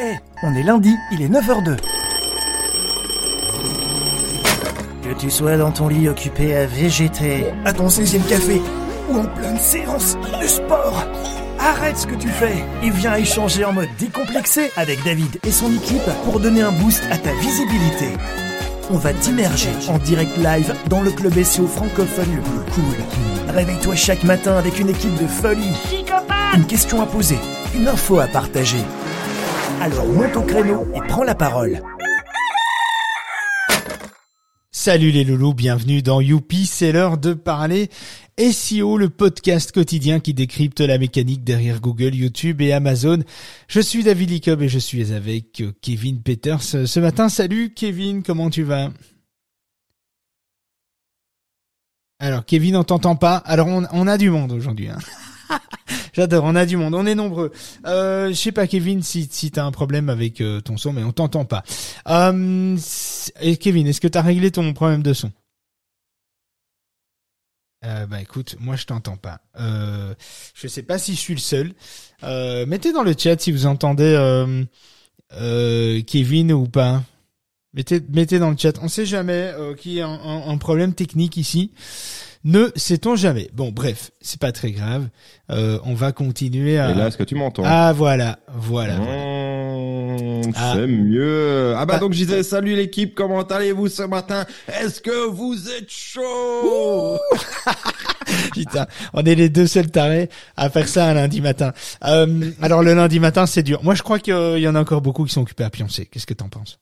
Eh, on est lundi, il est 9h02. Que tu sois dans ton lit occupé à végéter, à ton 16e café, ou en pleine séance de sport, arrête ce que tu fais et viens échanger en mode décomplexé avec David et son équipe pour donner un boost à ta visibilité. On va t'immerger en direct live dans le club SEO francophone le plus cool. Réveille-toi chaque matin avec une équipe de folie. Une question à poser, une info à partager. Alors monte au créneau et prends la parole. Salut les loulous, bienvenue dans Youpi, c'est l'heure de parler SEO, le podcast quotidien qui décrypte la mécanique derrière Google, YouTube et Amazon. Je suis David Licob et je suis avec Kevin Peters ce matin. Salut Kevin, comment tu vas? Alors Kevin, on t'entend pas. Alors on, a du monde aujourd'hui. Hein. J'adore, on a du monde, on est nombreux. Euh, je sais pas Kevin si t'as un problème avec euh, ton son, mais on t'entend pas. Euh, et Kevin, est-ce que t'as réglé ton problème de son? Bah écoute, moi je t'entends pas. Je sais pas si je suis le seul. Mettez dans le chat si vous entendez Kevin ou pas. Mettez, mettez dans le chat. On sait jamais euh, qui a un, problème technique ici. Ne sait-on jamais. Bon, bref, c'est pas très grave. Euh, on va continuer à. Et là, est-ce que tu m'entends? Ah voilà, voilà. Mmh, ah. C'est mieux. Ah bah ah. donc je disais salut l'équipe, comment allez-vous ce matin? Est-ce que vous êtes chaud? Putain, on est les deux seuls tarés à faire ça un lundi matin. Euh, alors le lundi matin, c'est dur. Moi, je crois qu'il y en a encore beaucoup qui sont occupés à pioncer. Qu'est-ce que t'en penses?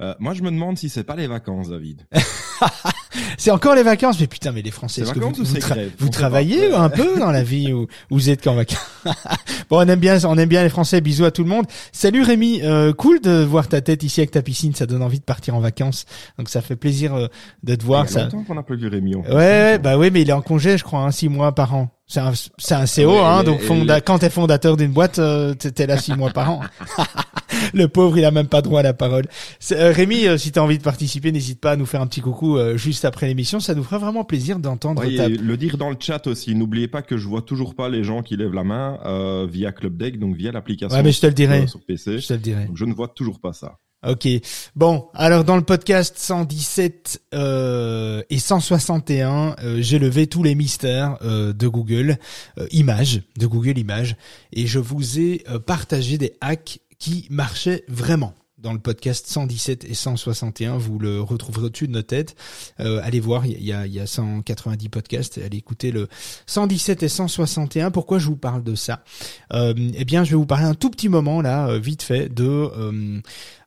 Euh, moi, je me demande si c'est pas les vacances, David. c'est encore les vacances, mais putain, mais les Français, est-ce que vous, vous, travaillez un peu dans la vie ou vous êtes qu'en vacances? Bon, on aime bien, on aime bien les Français. Bisous à tout le monde. Salut Rémi, euh, cool de voir ta tête ici avec ta piscine. Ça donne envie de partir en vacances, donc ça fait plaisir euh, de te voir. Il y a longtemps qu'on n'a plus vu Rémi. En ouais, bah oui, mais il est en congé, je crois, hein, six mois par an. C'est un, c'est un CO, hein, donc fonda quand t'es fondateur d'une boîte, euh, t'es là six mois par an. le pauvre, il a même pas droit à la parole. Euh, Rémi, euh, si t'as envie de participer, n'hésite pas à nous faire un petit coucou euh, juste après l'émission. Ça nous fera vraiment plaisir d'entendre ta... Le dire dans le chat aussi. N'oubliez pas que je vois toujours pas les gens qui lèvent la main euh, via Club Deck, donc via l'application. Ouais, mais je te le dirai. Sur PC. Je te le dirai. Donc, je ne vois toujours pas ça. Ok. Bon, alors dans le podcast 117 euh, et 161, euh, j'ai levé tous les mystères euh, de Google Images, de Google Images, et je vous ai partagé des hacks qui marchaient vraiment dans le podcast 117 et 161. Vous le retrouverez au-dessus de nos têtes. Euh, allez voir, il y a, y a 190 podcasts. Allez écouter le 117 et 161. Pourquoi je vous parle de ça? Euh, Eh bien, je vais vous parler un tout petit moment là, euh, vite fait, de euh,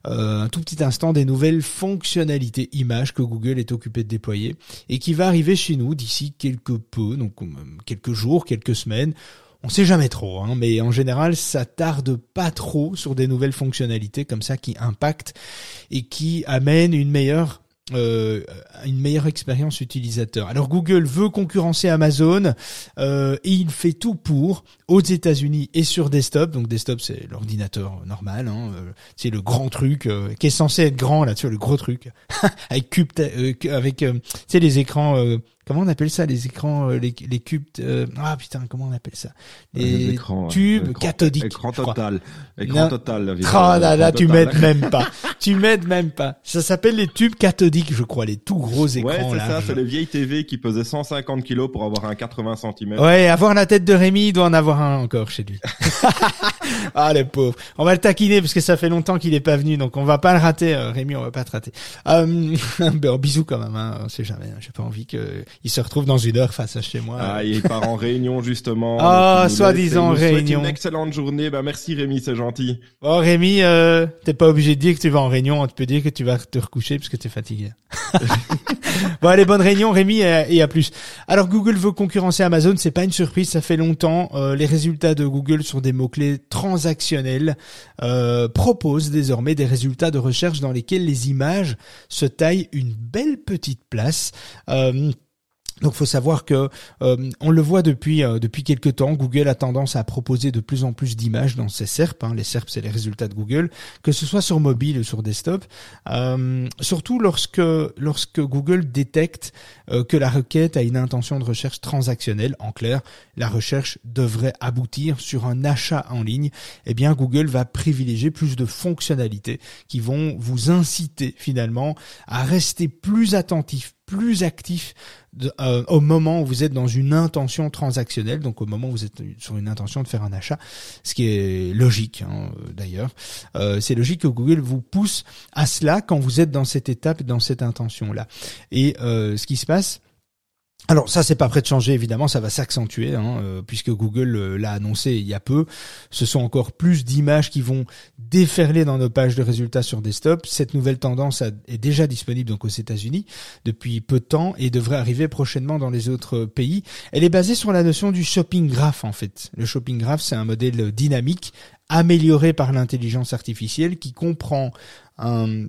un tout petit instant des nouvelles fonctionnalités images que Google est occupé de déployer et qui va arriver chez nous d'ici quelques peu, donc quelques jours, quelques semaines on sait jamais trop, hein, mais en général, ça tarde pas trop sur des nouvelles fonctionnalités comme ça qui impactent et qui amènent une meilleure euh, une meilleure expérience utilisateur. Alors Google veut concurrencer Amazon euh, et il fait tout pour aux États-Unis et sur desktop. Donc desktop c'est l'ordinateur normal, hein, euh, c'est le grand truc qui est censé être grand là, tu vois le gros truc avec cube avec tu sais les écrans comment on appelle ça les écrans les, les cubes ah putain comment on appelle ça? Les, écrans, tubes cathodiques écran total écran total oh là là tu m'aides même pas tu m'aides même pas ça s'appelle les tubes cathodiques je crois les tout gros écrans ouais c'est ça c'est les vieilles TV qui pesaient 150 kilos pour avoir un 80 cm ouais avoir la tête de Rémi il doit en avoir encore chez lui. ah le pauvre. On va le taquiner parce que ça fait longtemps qu'il est pas venu, donc on va pas le rater. Euh, Rémi, on va pas te rater. Euh, ben, bisous quand même. Hein, on sait jamais. Hein. J'ai pas envie que il se retrouve dans une heure face à chez moi. Ah, il part en réunion justement. Ah, soi-disant réunion. Une excellente journée. Bah merci Rémi, c'est gentil. Oh Rémi, euh, t'es pas obligé de dire que tu vas en réunion. On te peut dire que tu vas te recoucher parce que t'es fatigué. bon allez, bonne réunion Rémi et, à plus. Alors Google veut concurrencer Amazon, c'est pas une surprise, ça fait longtemps. Euh, les résultats de Google sur des mots-clés transactionnels euh, proposent désormais des résultats de recherche dans lesquels les images se taillent une belle petite place. Euh, Donc, faut savoir que euh, on le voit depuis euh, depuis quelques temps. Google a tendance à proposer de plus en plus d'images dans ses SERP. Hein. Les SERP, c'est les résultats de Google, que ce soit sur mobile ou sur desktop. Euh, surtout lorsque lorsque Google détecte euh, que la requête a une intention de recherche transactionnelle. En clair, la recherche devrait aboutir sur un achat en ligne. Eh bien, Google va privilégier plus de fonctionnalités qui vont vous inciter finalement à rester plus attentif, plus actif euh, au moment où vous êtes dans une intention transactionnelle, donc au moment où vous êtes sur une intention de faire un achat, ce qui est logique hein, d'ailleurs. Euh, c'est logique que Google vous pousse à cela quand vous êtes dans cette étape, dans cette intention-là. Et euh, ce qui se passe, alors ça c'est pas prêt de changer évidemment, ça va s'accentuer hein, euh, puisque Google euh, l'a annoncé il y a peu. Ce sont encore plus d'images qui vont déferler dans nos pages de résultats sur desktop. Cette nouvelle tendance est déjà disponible donc aux États-Unis depuis peu de temps et devrait arriver prochainement dans les autres pays. Elle est basée sur la notion du shopping graph en fait. Le shopping graph c'est un modèle dynamique amélioré par l'intelligence artificielle qui comprend un,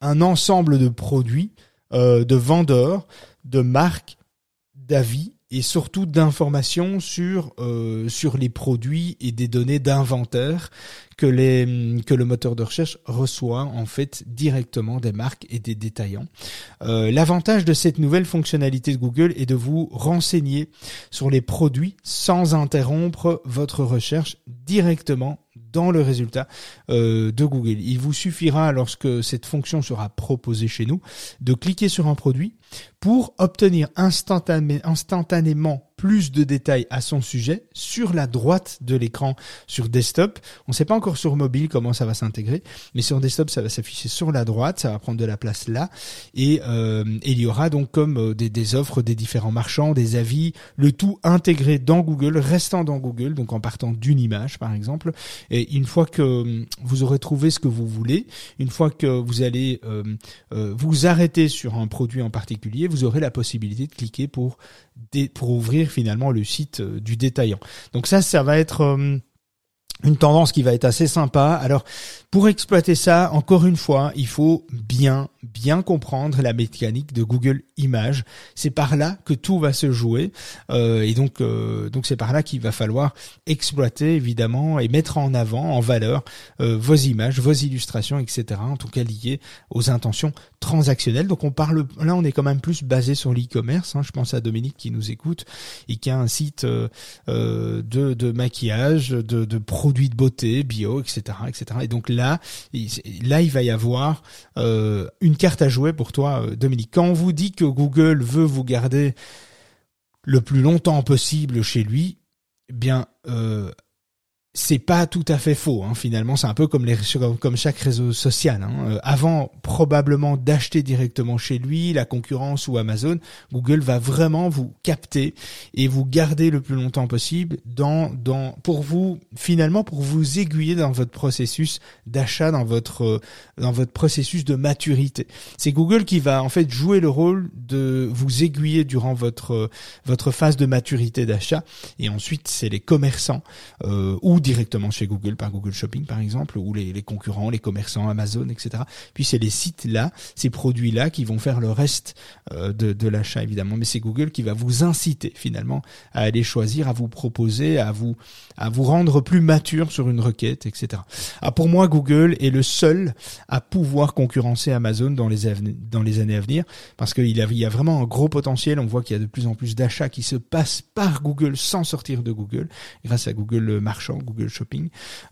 ensemble de produits, euh, de vendeurs de marques, d'avis et surtout d'informations sur euh, sur les produits et des données d'inventaire que les que le moteur de recherche reçoit en fait directement des marques et des détaillants. Euh, L'avantage de cette nouvelle fonctionnalité de Google est de vous renseigner sur les produits sans interrompre votre recherche directement dans le résultat euh, de Google. Il vous suffira, lorsque cette fonction sera proposée chez nous, de cliquer sur un produit pour obtenir instantanément plus de détails à son sujet sur la droite de l'écran sur desktop. On ne sait pas encore sur mobile comment ça va s'intégrer, mais sur desktop ça va s'afficher sur la droite, ça va prendre de la place là, et, euh, il y aura donc comme euh, des, offres des différents marchands, des avis, le tout intégré dans Google, restant dans Google, donc en partant d'une image par exemple. Et une fois que euh, vous aurez trouvé ce que vous voulez, une fois que vous allez vous arrêter sur un produit en particulier, vous aurez la possibilité de cliquer pour ouvrir finalement le site euh, du détaillant. Donc ça, ça va être euh, une tendance qui va être assez sympa. Alors, pour exploiter ça, encore une fois, il faut bien, bien comprendre la mécanique de Google Images. C'est par là que tout va se jouer, euh, et donc, euh, donc c'est par là qu'il va falloir exploiter évidemment et mettre en avant, en valeur, euh, vos images, vos illustrations, etc. En tout cas liées aux intentions transactionnelles. Donc, on parle là, on est quand même plus basé sur l'e-commerce. Hein. Je pense à Dominique qui nous écoute et qui a un site de, de maquillage, de, de produits de beauté, bio, etc., etc. Et donc là là, il va y avoir euh, une carte à jouer pour toi, euh, Dominique. Quand on vous dit que Google veut vous garder le plus longtemps possible chez lui, eh bien, euh, c'est pas tout à fait faux. Hein. Finalement, c'est un peu comme les comme chaque réseau social. Hein. Euh, avant probablement d'acheter directement chez lui, la concurrence ou Amazon, Google va vraiment vous capter et vous garder le plus longtemps possible dans dans pour vous finalement pour vous aiguiller dans votre processus d'achat, dans votre dans votre processus de maturité. C'est Google qui va en fait jouer le rôle de vous aiguiller durant votre votre phase de maturité d'achat et ensuite c'est les commerçants euh, ou directement chez Google par Google Shopping par exemple, ou les, concurrents, les commerçants, Amazon, etc. Puis c'est les sites là, ces produits là qui vont faire le reste euh, de, de l'achat évidemment. Mais c'est Google qui va vous inciter finalement à aller choisir, à vous proposer, à vous à vous rendre plus mature sur une requête, etc. Ah, pour moi, Google est le seul à pouvoir concurrencer Amazon dans les, dans les années à venir, parce qu'il y, y a vraiment un gros potentiel. On voit qu'il y a de plus en plus d'achats qui se passent par Google sans sortir de Google, grâce à Google Marchand, Shopping.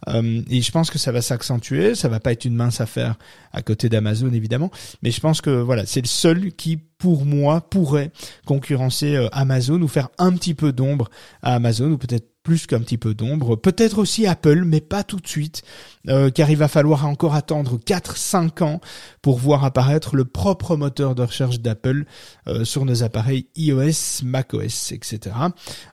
Euh, et je pense que ça va s'accentuer. Ça va pas être une mince affaire à côté d'Amazon, évidemment, mais je pense que voilà, c'est le seul qui pour moi pourrait concurrencer euh, Amazon ou faire un petit peu d'ombre à Amazon ou peut-être plus qu'un petit peu d'ombre. Peut-être aussi Apple, mais pas tout de suite, euh, car il va falloir encore attendre 4-5 ans pour voir apparaître le propre moteur de recherche d'Apple euh, sur nos appareils iOS, macOS, etc.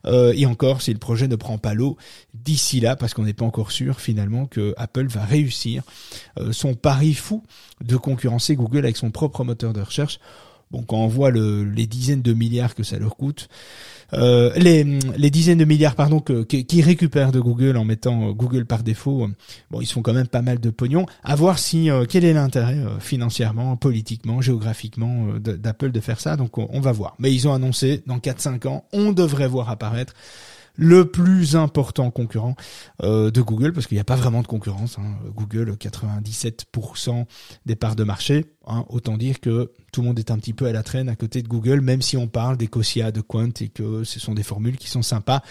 Euh, et encore, si le projet ne prend pas l'eau d'ici là, parce qu'on n'est pas encore sûr finalement que Apple va réussir son pari fou de concurrencer Google avec son propre moteur de recherche. Bon, quand on voit le, les dizaines de milliards que ça leur coûte, euh, les, dizaines de milliards pardon que, qui récupèrent de Google en mettant Google par défaut. bon, ils font quand même pas mal de pognon. À voir si quel est l'intérêt financièrement, politiquement, géographiquement d'Apple de faire ça. Donc on, on va voir. Mais ils ont annoncé dans 4-5 ans, on devrait voir apparaître le plus important concurrent euh, de Google, parce qu'il n'y a pas vraiment de concurrence. Hein. Google, 97% des parts de marché. Hein. Autant dire que tout le monde est un petit peu à la traîne à côté de Google, même si on parle d'Ecosia, de Quant et que ce sont des formules qui sont sympas.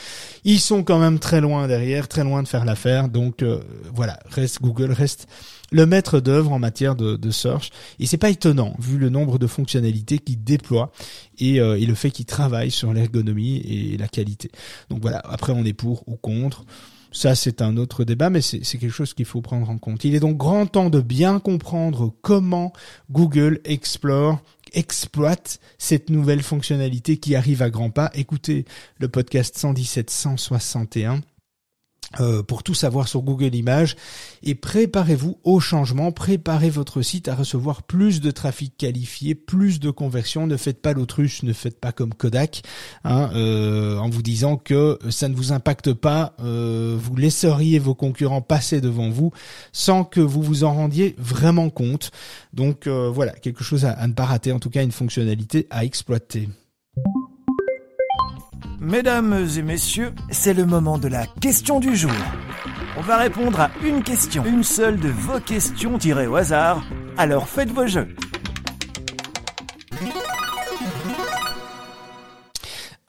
Ils sont quand même très loin derrière, très loin de faire l'affaire. Donc euh, voilà, reste Google reste le maître d'œuvre en matière de, de search. Et c'est pas étonnant vu le nombre de fonctionnalités qu'il déploie et, euh, et, le fait qu'il travaille sur l'ergonomie et la qualité. Donc voilà, après on est pour ou contre. Ça, c'est un autre débat, mais c'est quelque chose qu'il faut prendre en compte. Il est donc grand temps de bien comprendre comment Google Explore exploite cette nouvelle fonctionnalité qui arrive à grands pas. Écoutez le podcast 117 161 euh, pour tout savoir sur Google Images et préparez-vous au changement, préparez votre site à recevoir plus de trafic qualifié, plus de conversions. Ne faites pas l'autruche, ne faites pas comme Kodak hein, euh, en vous disant que ça ne vous impacte pas. Euh, vous laisseriez vos concurrents passer devant vous sans que vous vous en rendiez vraiment compte. Donc voilà, quelque chose à ne pas rater, en tout cas une fonctionnalité à exploiter. Mesdames et messieurs, c'est le moment de la question du jour. On va répondre à une question, une seule de vos questions tirées au hasard. Alors faites vos jeux.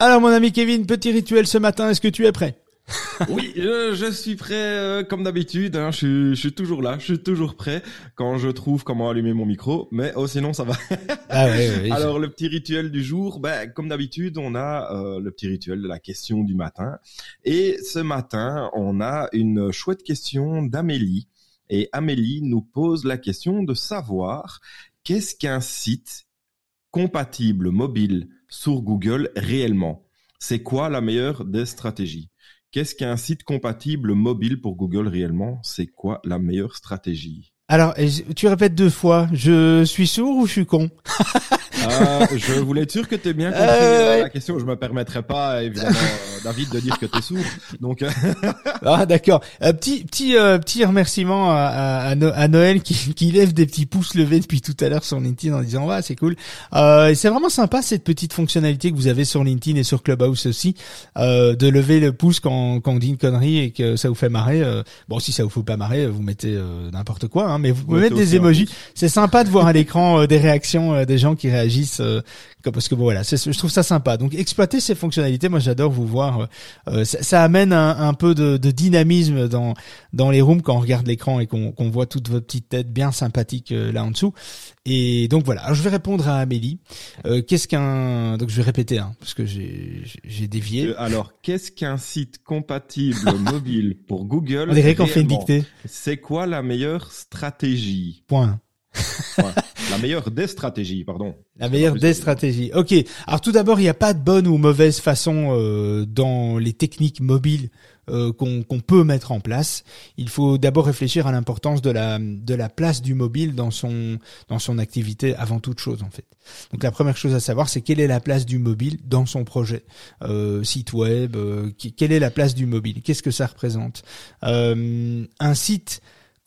Alors mon ami Kevin, petit rituel ce matin, est-ce que tu es prêt? oui, je, suis prêt euh, comme d'habitude. Hein, je, suis toujours là, je suis toujours prêt quand je trouve comment allumer mon micro. Mais oh, sinon ça va. ah Alors le petit rituel du jour, ben, comme d'habitude, on a euh, le petit rituel de la question du matin. Et ce matin, on a une chouette question d'Amélie. Et Amélie nous pose la question de savoir qu'est-ce qu'un site compatible mobile sur Google réellement? C'est quoi la meilleure des stratégies? Qu'est-ce qu'un site compatible mobile pour Google réellement? C'est quoi la meilleure stratégie? Alors, tu répètes deux fois, je suis sourd ou je suis con? euh, je voulais être sûr que tu es bien compris euh, la question. Je me permettrai pas, évidemment, euh, David, de dire que tu es sourd. Donc, euh, ah d'accord. petit petit petit remerciement à, à, Noël qui, qui lève des petits pouces levés depuis tout à l'heure sur LinkedIn en disant ouais c'est cool. c'est vraiment sympa cette petite fonctionnalité que vous avez sur LinkedIn et sur Clubhouse aussi, de lever le pouce quand quand on dit une connerie et que ça vous fait marrer. bon si ça vous fait pas marrer, vous mettez n'importe quoi, hein, mais vous pouvez mettre des emojis. C'est sympa de voir à l'écran des réactions des gens qui réagissent agissent euh, parce que bon, voilà, je trouve ça sympa. Donc exploiter ces fonctionnalités, moi j'adore vous voir. Euh, euh, ça, amène un, peu de, dynamisme dans dans les rooms quand on regarde l'écran et qu'on voit toute votre petite tête bien sympathique là en dessous. Et donc voilà, Alors, je vais répondre à Amélie. qu'est-ce qu'un donc je vais répéter hein, parce que j'ai dévié. alors qu'est-ce qu'un site compatible mobile pour Google On dirait qu'on fait une dictée. C'est quoi la meilleure stratégie? Point. La meilleure des stratégies, pardon. La meilleure des stratégies. Ok. Alors tout d'abord, il n'y a pas de bonne ou mauvaise façon euh, dans les techniques mobiles euh, qu'on peut mettre en place. Il faut d'abord réfléchir à l'importance de la de la place du mobile dans son dans son activité avant toute chose en fait. Donc la première chose à savoir, c'est quelle est la place du mobile dans son projet, euh, site web. quelle est la place du mobile? Qu'est-ce que ça représente? Un site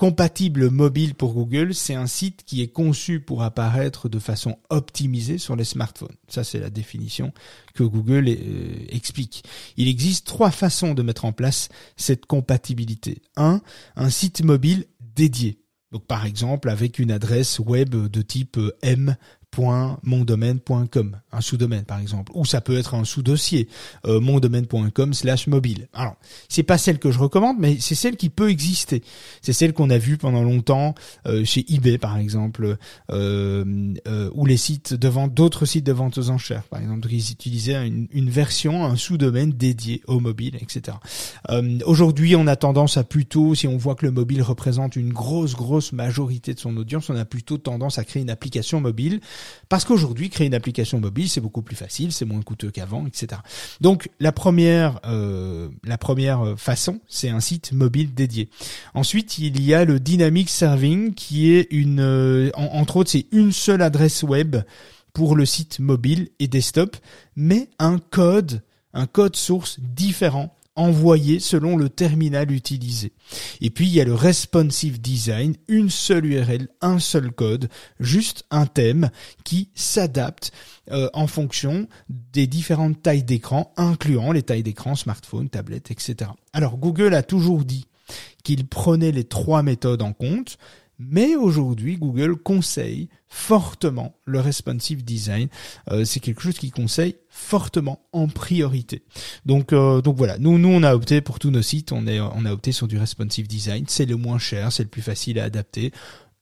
compatible mobile pour Google, c'est un site qui est conçu pour apparaître de façon optimisée sur les smartphones. Ça, c'est la définition que Google euh, explique. Il existe trois façons de mettre en place cette compatibilité. Un, un site mobile dédié. Donc par exemple avec une adresse web de type M mondomaine.com, un sous-domaine par exemple, ou ça peut être un sous-dossier, euh, mondomaine.com slash mobile. Alors, c'est pas celle que je recommande, mais c'est celle qui peut exister. C'est celle qu'on a vue pendant longtemps euh, chez eBay par exemple, euh, euh, ou les sites de vente, d'autres sites de vente aux enchères par exemple, ils utilisaient une, une version, un sous-domaine dédié au mobile, etc. Aujourd'hui, on a tendance à plutôt, si on voit que le mobile représente une grosse grosse majorité de son audience, on a plutôt tendance à créer une application mobile parce qu'aujourd'hui, créer une application mobile, c'est beaucoup plus facile, c'est moins coûteux qu'avant, etc. Donc la première, euh, la première façon, c'est un site mobile dédié. Ensuite, il y a le Dynamic Serving, qui est une, euh, entre autres, c'est une seule adresse web pour le site mobile et desktop, mais un code un code source différent envoyé selon le terminal utilisé. Et puis il y a le responsive design, une seule URL, un seul code, juste un thème qui s'adapte euh, en fonction des différentes tailles d'écran, incluant les tailles d'écran, smartphone, tablette, etc. Alors Google a toujours dit qu'il prenait les trois méthodes en compte, mais aujourd'hui, Google conseille fortement le responsive design. Euh, c'est quelque chose qu'il conseille fortement en priorité. Donc, euh, donc voilà. Nous, nous, on a opté pour tous nos sites. On est, on a opté sur du responsive design. C'est le moins cher, c'est le plus facile à adapter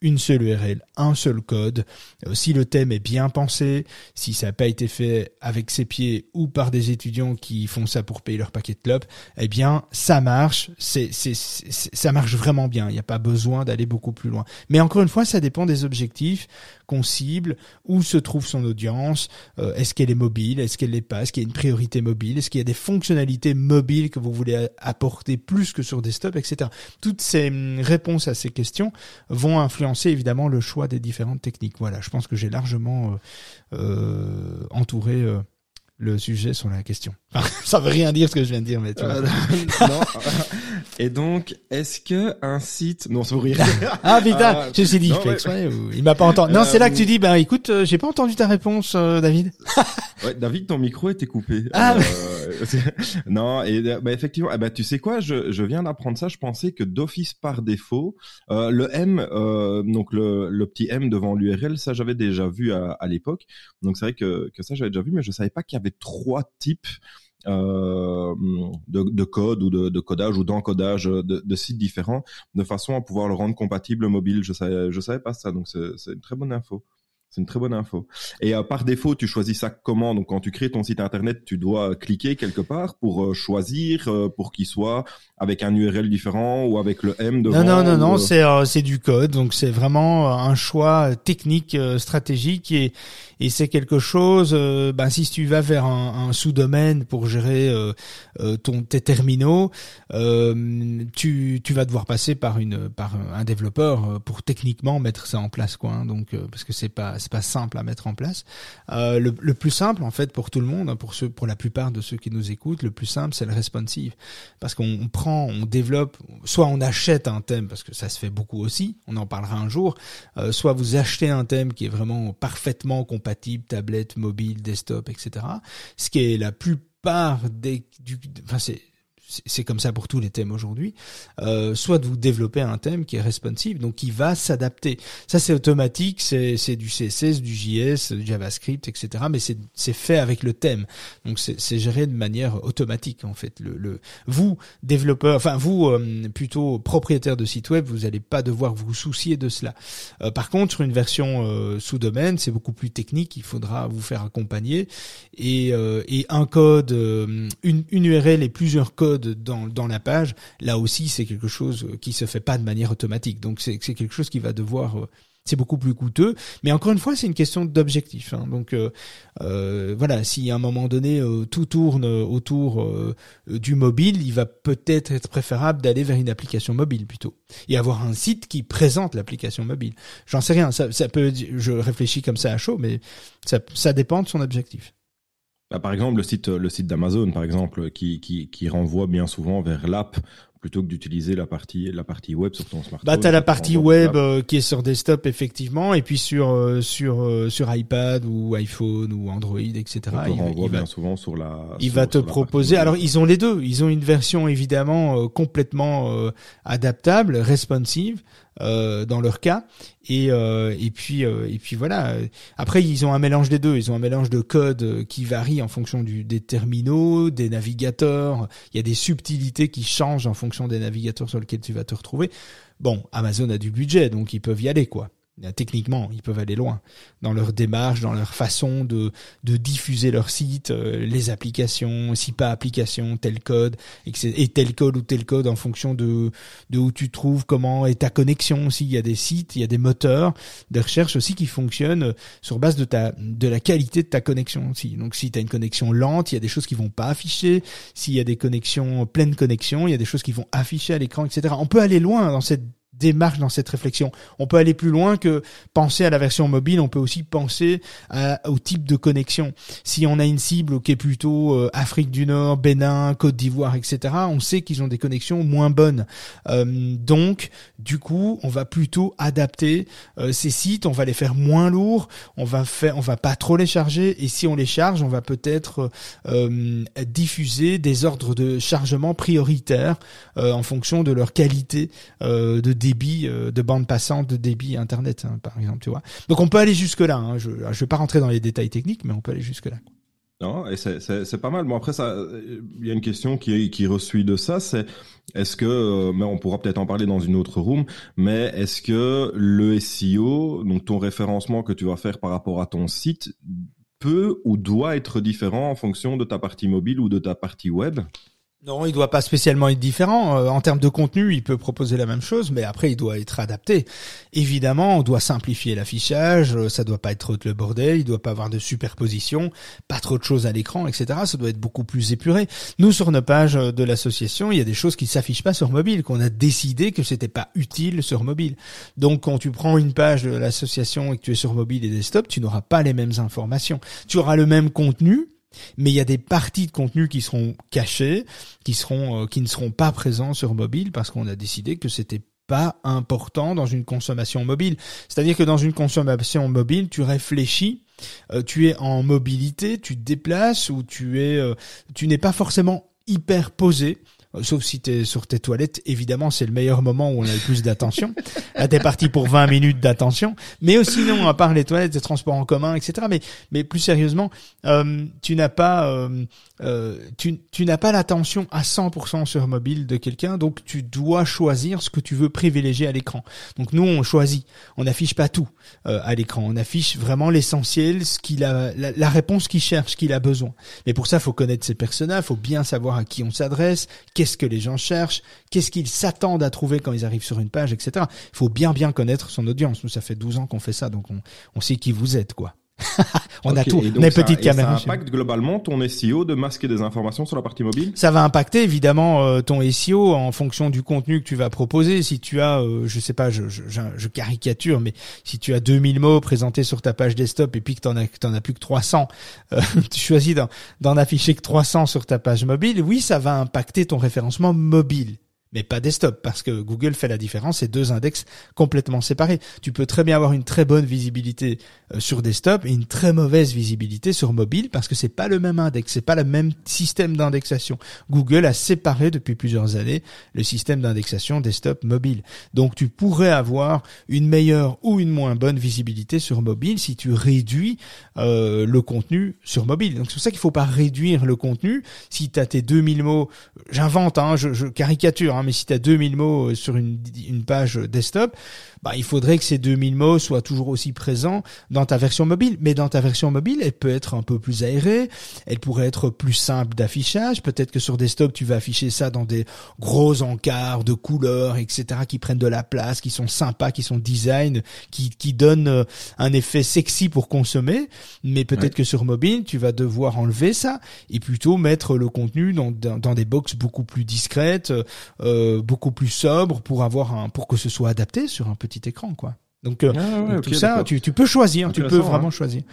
une seule URL, un seul code. Euh, si le thème est bien pensé, si ça n'a pas été fait avec ses pieds ou par des étudiants qui font ça pour payer leur paquet de club, eh bien ça marche. C'est, c'est, ça marche vraiment bien. Il n'y a pas besoin d'aller beaucoup plus loin. Mais encore une fois, ça dépend des objectifs qu'on cible, où se trouve son audience, euh, est-ce qu'elle est mobile, est-ce qu'elle l'est pas, est-ce qu'il y a une priorité mobile, est-ce qu'il y a des fonctionnalités mobiles que vous voulez apporter plus que sur desktop, etc. Toutes ces hum, réponses à ces questions vont influencer évidemment le choix des différentes techniques. Voilà, je pense que j'ai largement euh, euh, entouré le sujet sur la question. ça veut rien dire ce que je viens de dire, mais tu vois. Euh, non. Et donc, est-ce que un site, non, ça veut rien. ah putain, euh, je me suis dit, il m'a pas entendu. Non, c'est là que tu dis, ben écoute, euh, j'ai pas entendu ta réponse, David. ouais, David, ton micro était coupé. Ah. non, et bah, effectivement, eh ben, tu sais quoi, je, je viens d'apprendre ça. Je pensais que d'office par défaut, le M, donc le, le petit M devant l'URL, ça j'avais déjà vu à, à l'époque. Donc c'est vrai que, que ça j'avais déjà vu, mais je savais pas qu'il y avait trois types euh, de, de, code ou de, codage ou d'encodage de, de, sites différents de façon à pouvoir le rendre compatible mobile. Je savais, je savais pas ça, donc c'est une très bonne info. C'est une très bonne info. Et euh, par défaut, tu choisis ça comment? Donc quand tu crées ton site internet, tu dois cliquer quelque part pour euh, choisir euh, pour qu'il soit avec un URL différent ou avec le M devant. Non non non non, c'est c'est du code. Donc c'est vraiment un choix technique stratégique et et c'est quelque chose. ben si tu vas vers un, un sous-domaine pour gérer ton tes terminaux, tu tu vas devoir passer par une par un développeur pour techniquement mettre ça en place quoi. Hein. donc parce que c'est pas c'est pas simple à mettre en place. Euh, le, plus simple en fait pour tout le monde, hein, pour ceux, pour la plupart de ceux qui nous écoutent, le plus simple c'est le responsive, parce qu'on prend, on développe, soit on achète un thème parce que ça se fait beaucoup aussi, on en parlera un jour, euh, soit vous achetez un thème qui est vraiment parfaitement compatible tablette, mobile, desktop, etc. Ce qui est la plupart des, du, enfin c'est c'est comme ça pour tous les thèmes aujourd'hui, euh, soit vous développez un thème qui est responsive, donc qui va s'adapter. Ça c'est automatique, c'est du CSS, du JS, du JavaScript, etc. Mais c'est fait avec le thème, donc c'est géré de manière automatique en fait. Le, le vous développeur, enfin vous euh, plutôt propriétaire de site web, vous n'allez pas devoir vous soucier de cela. Euh, par contre, sur une version euh, sous domaine, c'est beaucoup plus technique. Il faudra vous faire accompagner et, euh, et un code, une, une URL et plusieurs codes dans, la page, là aussi c'est quelque chose qui se fait pas de manière automatique. Donc c'est quelque chose qui va devoir euh, c'est beaucoup plus coûteux. Mais encore une fois, c'est une question d'objectif. Hein. Donc euh, euh, voilà, si à un moment donné tout tourne autour du mobile, il va peut-être être préférable d'aller vers une application mobile plutôt et avoir un site qui présente l'application mobile. J'en sais rien. Ça, peut, je réfléchis comme ça à chaud, mais ça dépend de son objectif. Bah, par exemple, le site, le site d'Amazon, par exemple, qui, qui, qui renvoie bien souvent vers l'app plutôt que d'utiliser la partie la partie web sur ton smartphone. Bah t'as la partie web euh, qui est sur desktop effectivement et puis sur euh, sur euh, sur iPad ou iPhone ou Android etc. il, renvoie bien souvent sur la. Il va te proposer. Alors ils ont les deux. Ils ont une version évidemment complètement adaptable, responsive euh, dans leur cas et euh, et puis euh, et puis voilà. Après ils ont un mélange des deux. Ils ont un mélange de code qui varie en fonction des terminaux des navigateurs. Il y a des subtilités qui changent en fonction des navigateurs sur lesquels tu vas te retrouver. Bon Amazon a du budget donc ils peuvent y aller quoi Techniquement, ils peuvent aller loin dans leur démarche, dans leur façon de, de diffuser leur site, euh, les applications, si pas application, tel code, et tel code ou tel code en fonction de, de où tu trouves, comment est ta connexion aussi. Il y a des sites, il y a des moteurs de recherche aussi qui fonctionnent sur base de ta de la qualité de ta connexion aussi. Donc si tu as une connexion lente, il y a des choses qui vont pas afficher. S'il y a des connexions pleines connexions, il y a des choses qui vont afficher à l'écran, etc. On peut aller loin dans cette démarche dans cette réflexion. On peut aller plus loin que penser à la version mobile, on peut aussi penser au type de connexion. Si on a une cible qui est plutôt euh, Afrique du Nord, Bénin, Côte d'Ivoire, etc., on sait qu'ils ont des connexions moins bonnes. Euh, donc, du coup, on va plutôt adapter euh, ces sites, on va les faire moins lourds, on va faire, on va pas trop les charger, et si on les charge, on va peut-être diffuser des ordres de chargement prioritaires en fonction de leur qualité de débit, de bande passante, de débit internet, hein, par exemple, tu vois. Donc on peut aller jusque là. Hein. Je ne vais pas rentrer dans les détails techniques, mais on peut aller jusque là. Non, et c'est pas mal. Bon après il y a une question qui qui de ça, c'est est-ce que, euh, mais on pourra peut-être en parler dans une autre room, mais est-ce que le SEO, donc ton référencement que tu vas faire par rapport à ton site, peut ou doit être différent en fonction de ta partie mobile ou de ta partie web? Non, il doit pas spécialement être différent. Euh, en termes de contenu, il peut proposer la même chose, mais après, il doit être adapté. Évidemment, on doit simplifier l'affichage, euh, ça doit pas être trop le bordel, il doit pas avoir de superposition, pas trop de choses à l'écran, etc. Ça doit être beaucoup plus épuré. Nous, sur nos pages de l'association, il y a des choses qui s'affichent pas sur mobile, qu'on a décidé que c'était pas utile sur mobile. Donc, quand tu prends une page de l'association et que tu es sur mobile et desktop, tu n'auras pas les mêmes informations. Tu auras le même contenu, mais il y a des parties de contenu qui seront cachées, qui seront, euh, qui ne seront pas présents sur mobile parce qu'on a décidé que c'était pas important dans une consommation mobile. C'est-à-dire que dans une consommation mobile, tu réfléchis, euh, tu es en mobilité, tu te déplaces ou tu es, euh, tu n'es pas forcément hyper posé. Euh, sauf si tu es sur tes toilettes, évidemment, c'est le meilleur moment où on a le plus d'attention. Là, t'es parti pour 20 minutes d'attention. Mais aussi, sinon, à part les toilettes, les transports en commun, etc. Mais, mais plus sérieusement, euh, tu n'as pas, euh, euh, tu, tu n'as pas l'attention à 100% sur mobile de quelqu'un, donc tu dois choisir ce que tu veux privilégier à l'écran. Donc nous, on choisit, on n'affiche pas tout à l'écran, on affiche vraiment l'essentiel, ce qu'il a, la, réponse qu'il cherche, qu'il a besoin. Mais pour ça, faut connaître ses personnages, faut bien savoir à qui on s'adresse, qu'est-ce que les gens cherchent, qu'est-ce qu'ils s'attendent à trouver quand ils arrivent sur une page, etc. Il faut bien bien connaître son audience. Nous, ça fait 12 ans qu'on fait ça, donc on, on sait qui vous êtes, quoi. on a tout, on a petite caméra. Ça impacte globalement ton SEO de masquer des informations sur la partie mobile? Ça va impacter évidemment euh, ton SEO en fonction du contenu que tu vas proposer. Si tu as, euh, je sais pas, je, je, je, caricature, mais si tu as 2000 mots présentés sur ta page desktop et puis que t'en as, t'en as plus que 300, euh, tu choisis d'en afficher que 300 sur ta page mobile, oui, ça va impacter ton référencement mobile mais pas desktop, parce que Google fait la différence, c'est deux index complètement séparés. Tu peux très bien avoir une très bonne visibilité euh, sur desktop et une très mauvaise visibilité sur mobile, parce que c'est pas le même index, c'est pas le même système d'indexation. Google a séparé depuis plusieurs années le système d'indexation desktop mobile. Donc tu pourrais avoir une meilleure ou une moins bonne visibilité sur mobile si tu réduis euh, le contenu sur mobile. Donc c'est pour ça qu'il faut pas réduire le contenu. Si tu as tes 2000 mots, j'invente, hein, je, je caricature, hein, Hein, mais si tu as 2000 mots euh, sur une, une page desktop, bah, il faudrait que ces 2000 mots soient toujours aussi présents dans ta version mobile. Mais dans ta version mobile, elle peut être un peu plus aérée, elle pourrait être plus simple d'affichage. Peut-être que sur desktop, tu vas afficher ça dans des gros encarts de couleurs, etc., qui prennent de la place, qui sont sympas, qui sont design, qui, qui donnent euh, un effet sexy pour consommer. Mais peut-être que sur mobile, tu vas devoir enlever ça et plutôt mettre le contenu dans, dans, des box beaucoup plus discrètes, euh, beaucoup plus sobres pour avoir un, pour que ce soit adapté sur un petit petit écran, quoi. Donc, euh, ah tout ça, tu, tu, peux choisir, tu peux vraiment hein. choisir.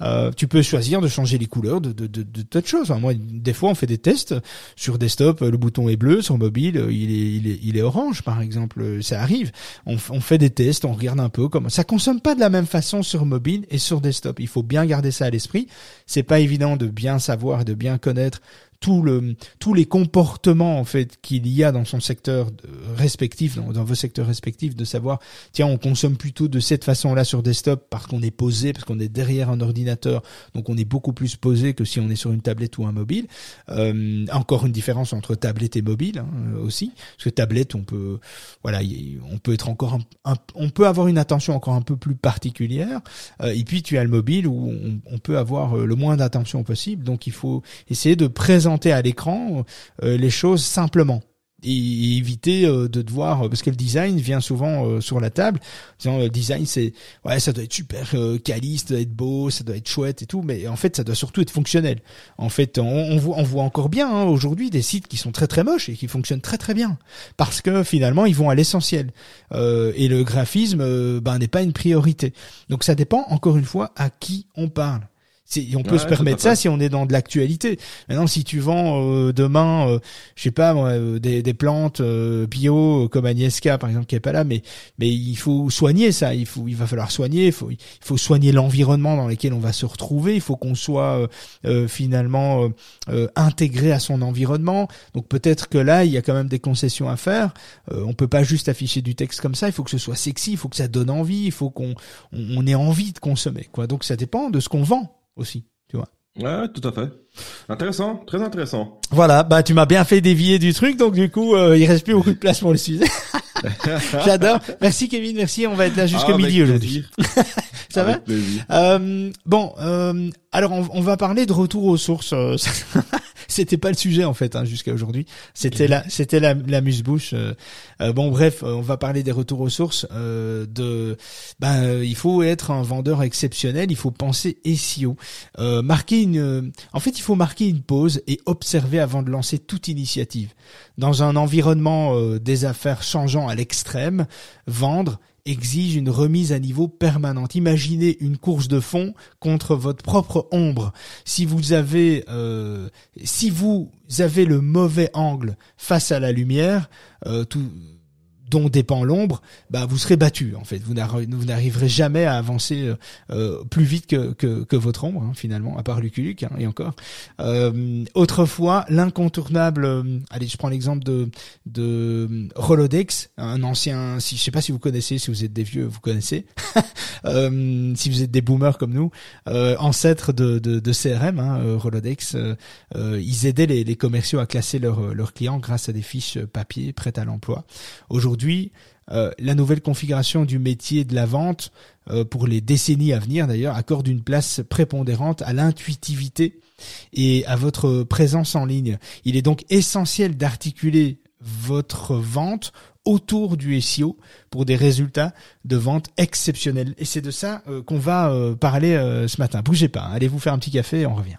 Euh, tu peux choisir de changer les couleurs de, de, de, de tas de choses. moi, des fois, on fait des tests sur desktop. Le bouton est bleu, sur mobile, il est, il est, il est orange, par exemple. Ça arrive. On, on fait des tests, on regarde un peu comment. Ça consomme pas de la même façon sur mobile et sur desktop. Il faut bien garder ça à l'esprit. C'est pas évident de bien savoir et de bien connaître tout le, tous les comportements en fait qu'il y a dans son secteur respectif, dans, vos secteurs respectifs, de savoir tiens on consomme plutôt de cette façon-là sur desktop parce qu'on est posé, parce qu'on est derrière un ordinateur, donc on est beaucoup plus posé que si on est sur une tablette ou un mobile. Euh, encore une différence entre tablette et mobile hein, aussi, parce que tablette on peut voilà on peut être encore on peut avoir une attention encore un peu plus particulière, euh, et puis tu as le mobile où on peut avoir le moins d'attention possible, donc il faut essayer de présenter à l'écran euh, les choses simplement. et éviter euh, de devoir parce que le design vient souvent euh, sur la table. Disant le design c'est ouais ça doit être super euh, quali ça doit être beau ça doit être chouette et tout mais en fait ça doit surtout être fonctionnel. En fait on, on voit on voit encore bien hein, aujourd'hui des sites qui sont très très moches et qui fonctionnent très très bien. Parce que finalement ils vont à l'essentiel. Euh, et le graphisme ben n'est pas une priorité. Donc ça dépend encore une fois à qui on parle on peut se permettre ça si on est dans de l'actualité. Maintenant, si tu vends euh, demain, euh, je sais pas moi, euh, des, des plantes bio comme Agnieszka par exemple qui est pas là, mais mais il faut soigner ça. Il faut, il va falloir soigner. Il faut, il faut soigner l'environnement dans lequel on va se retrouver. Il faut qu'on soit finalement intégré à son environnement. Donc peut-être que là, il y a quand même des concessions à faire. on peut pas juste afficher du texte comme ça. Il faut que ce soit sexy. Il faut que ça donne envie. Il faut qu'on on ait envie de consommer. Quoi. Donc ça dépend de ce qu'on vend aussi, tu vois. Ouais, tout à fait. Intéressant, très intéressant. Voilà, bah tu m'as bien fait dévier du truc, donc du coup, euh, il reste plus beaucoup de place pour le sujet. J'adore. Merci Kevin, merci. On va être là jusqu'à ah, midi aujourd'hui. Ça va euh, Bon, euh, alors on, on, va parler de retour aux sources. Euh, c'était pas le sujet en fait hein, jusqu'à aujourd'hui. C'était la, c'était la, la muse-bouche. Euh, euh, bon bref, on va parler des retours aux sources. de, ben il faut être un vendeur exceptionnel. Il faut penser SEO. marquer une, en fait il faut marquer une pause et observer avant de lancer toute initiative. Dans un environnement des affaires changeant à l'extrême, vendre exige une remise à niveau permanente. Imaginez une course de fond contre votre propre ombre. Si vous avez, euh, si vous avez le mauvais angle face à la lumière, euh, tout dont dépend l'ombre, bah vous serez battu en fait. Vous n'arriverez jamais à avancer euh, euh, plus vite que, que, que votre ombre hein, finalement, à part Lucky hein, et encore. Euh, autrefois, l'incontournable. Euh, allez, je prends l'exemple de de Rolodex, un ancien. Si je sais pas si vous connaissez, si vous êtes des vieux, vous connaissez. si vous êtes des boomers comme nous, ancêtres de, de, de CRM, hein, Rolodex, ils aidaient les, les commerciaux à classer leurs leurs clients grâce à des fiches papier prêtes à l'emploi. Aujourd'hui aujourd'hui, euh, la nouvelle configuration du métier de la vente euh, pour les décennies à venir d'ailleurs accorde une place prépondérante à l'intuitivité et à votre présence en ligne. Il est donc essentiel d'articuler votre vente autour du SEO pour des résultats de vente exceptionnels. Et c'est de ça euh, qu'on va parler ce matin. Bougez pas, hein. allez vous faire un petit café et on revient.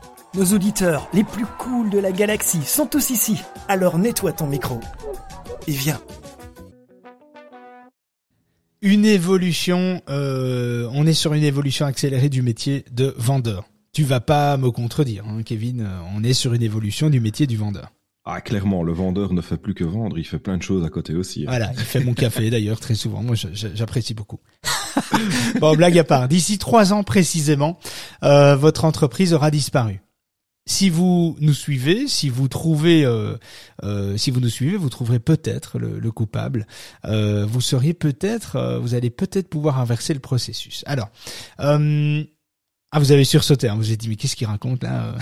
Nos auditeurs les plus cools de la galaxie sont tous ici. Alors nettoie ton micro. Et viens. Une évolution, euh, on est sur une évolution accélérée du métier de vendeur. Tu vas pas me contredire, hein, Kevin. On est sur une évolution du métier du vendeur. Ah clairement, le vendeur ne fait plus que vendre, il fait plein de choses à côté aussi. Voilà, il fait mon café d'ailleurs très souvent. Moi, j'apprécie beaucoup. bon, blague à part. D'ici trois ans précisément, euh, votre entreprise aura disparu si vous nous suivez, si vous trouvez, euh, euh, si vous nous suivez, vous trouverez peut-être le, coupable. Euh, vous seriez peut-être, vous allez peut-être pouvoir inverser le processus. Alors, ah, vous avez sursauté. Hein, vous avez dit mais qu'est-ce qu'il raconte là